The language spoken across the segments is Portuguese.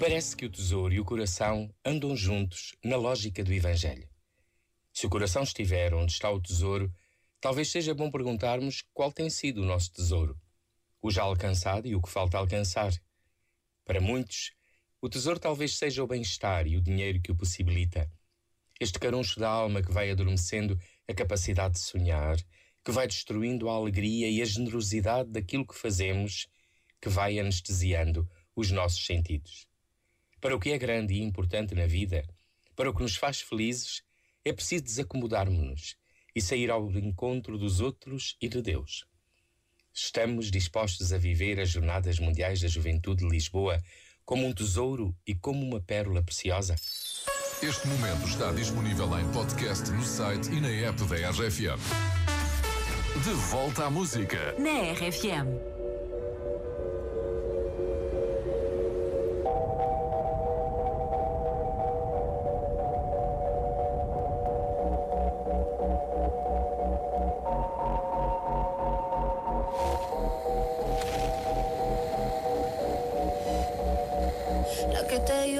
Parece que o tesouro e o coração andam juntos na lógica do Evangelho. Se o coração estiver onde está o tesouro, talvez seja bom perguntarmos qual tem sido o nosso tesouro, o já alcançado e o que falta alcançar. Para muitos, o tesouro talvez seja o bem-estar e o dinheiro que o possibilita. Este caruncho da alma que vai adormecendo a capacidade de sonhar, que vai destruindo a alegria e a generosidade daquilo que fazemos, que vai anestesiando os nossos sentidos. Para o que é grande e importante na vida, para o que nos faz felizes, é preciso desacomodarmos-nos e sair ao encontro dos outros e de Deus. Estamos dispostos a viver as Jornadas Mundiais da Juventude de Lisboa como um tesouro e como uma pérola preciosa? Este momento está disponível em podcast no site e na app da RFM. De volta à música. Na RFM.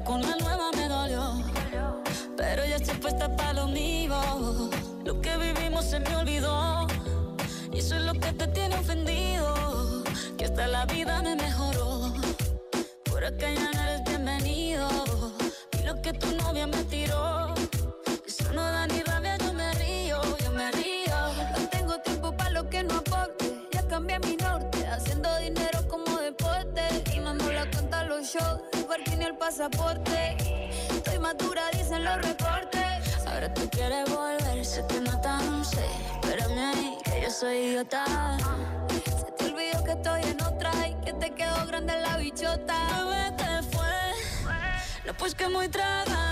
con la nueva me dolió. Pero ya estoy puesta para lo mío. Lo que vivimos se me olvidó. Y eso es lo que te tiene ofendido. Que hasta la vida me mejoró. Por acá ya no eres bienvenido. Y lo que tu novia me tiró. Eso no da ni rabia, yo me río, yo me río. No tengo tiempo para lo que no aporte. Ya cambié mi norte. Haciendo dinero como deporte. Y no la cuenta los shows ni el pasaporte. Estoy madura, dicen los reportes. Ahora tú quieres volver, sé que no tan sé. Espérame ahí, que yo soy idiota. Se te olvidó que estoy en otra y que te quedó grande la bichota. Bebé, te fue. No, pues que muy tragadito.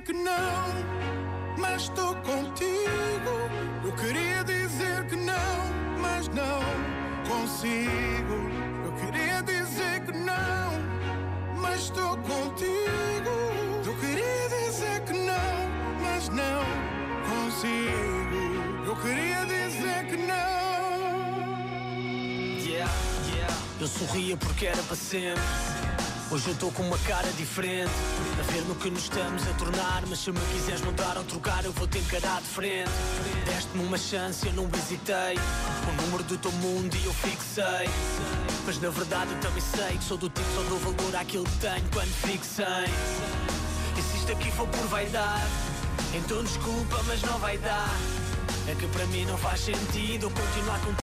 Que não, mas estou contigo. Eu queria dizer que não, mas não consigo. Eu queria dizer que não, mas estou contigo. Eu queria dizer que não, mas não consigo. Eu queria dizer que não. Yeah, yeah. Eu sorria porque era para sempre. Hoje eu estou com uma cara diferente A ver no que nos estamos a tornar Mas se me quiseres mudar ou trocar Eu vou te encarar de frente. Deste-me uma chance, eu não hesitei. O número do teu mundo e eu fixei. Mas na verdade eu também sei Que sou do tipo, só dou valor àquilo que tenho Quando fixei. E se isto aqui for por vaidade Então desculpa, mas não vai dar. É que para mim não faz sentido continuar com